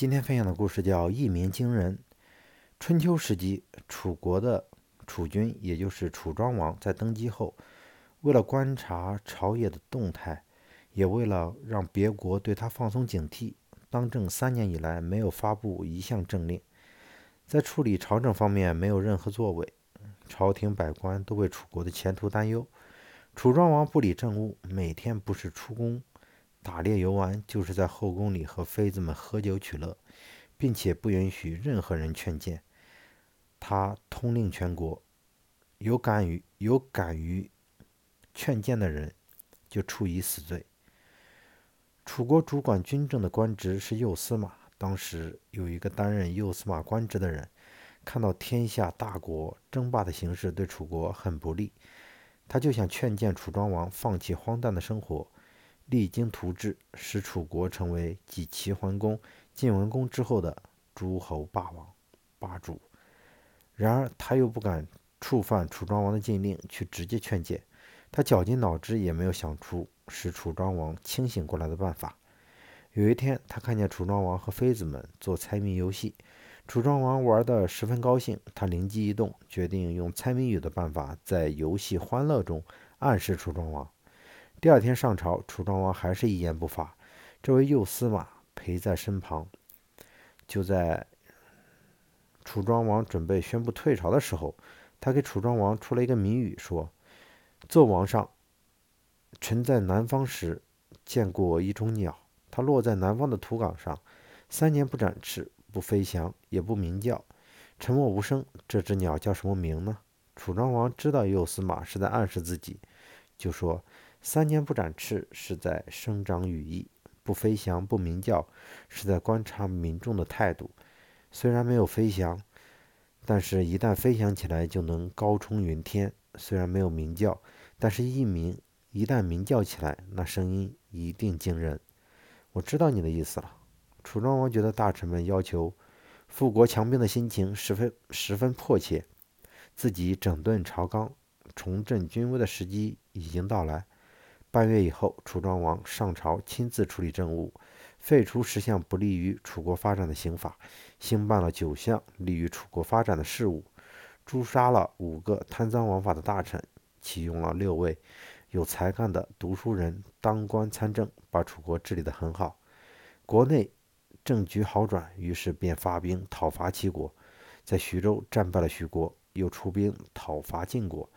今天分享的故事叫《一鸣惊人》。春秋时期，楚国的楚君，也就是楚庄王，在登基后，为了观察朝野的动态，也为了让别国对他放松警惕，当政三年以来没有发布一项政令，在处理朝政方面没有任何作为，朝廷百官都为楚国的前途担忧。楚庄王不理政务，每天不是出宫。打猎游玩，就是在后宫里和妃子们喝酒取乐，并且不允许任何人劝谏。他通令全国，有敢于有敢于劝谏的人，就处以死罪。楚国主管军政的官职是右司马。当时有一个担任右司马官职的人，看到天下大国争霸的形势对楚国很不利，他就想劝谏楚庄王放弃荒诞的生活。励精图治，使楚国成为继齐桓公、晋文公之后的诸侯霸王、霸主。然而，他又不敢触犯楚庄王的禁令，去直接劝谏。他绞尽脑汁，也没有想出使楚庄王清醒过来的办法。有一天，他看见楚庄王和妃子们做猜谜游戏，楚庄王玩得十分高兴。他灵机一动，决定用猜谜语的办法，在游戏欢乐中暗示楚庄王。第二天上朝，楚庄王还是一言不发。这位右司马陪在身旁。就在楚庄王准备宣布退朝的时候，他给楚庄王出了一个谜语，说：“奏王上，臣在南方时见过一种鸟，它落在南方的土岗上，三年不展翅，不飞翔，也不鸣叫，沉默无声。这只鸟叫什么名呢？”楚庄王知道右司马是在暗示自己，就说。三年不展翅，是在生长羽翼；不飞翔、不鸣叫，是在观察民众的态度。虽然没有飞翔，但是一旦飞翔起来，就能高冲云天；虽然没有鸣叫，但是一鸣一旦鸣叫起来，那声音一定惊人。我知道你的意思了。楚庄王觉得大臣们要求富国强兵的心情十分十分迫切，自己整顿朝纲、重振军威的时机已经到来。半月以后，楚庄王上朝，亲自处理政务，废除十项不利于楚国发展的刑法，兴办了九项利于楚国发展的事务，诛杀了五个贪赃枉法的大臣，启用了六位有才干的读书人当官参政，把楚国治理得很好。国内政局好转，于是便发兵讨伐齐国，在徐州战败了徐国，又出兵讨伐晋国，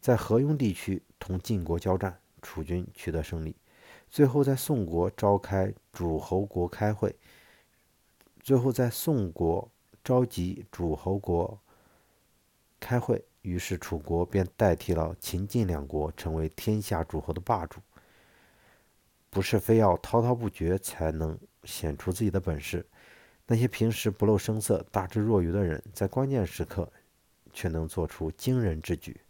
在河雍地区同晋国交战。楚军取得胜利，最后在宋国召开诸侯国开会，最后在宋国召集诸侯国开会，于是楚国便代替了秦晋两国，成为天下诸侯的霸主。不是非要滔滔不绝才能显出自己的本事，那些平时不露声色、大智若愚的人，在关键时刻却能做出惊人之举。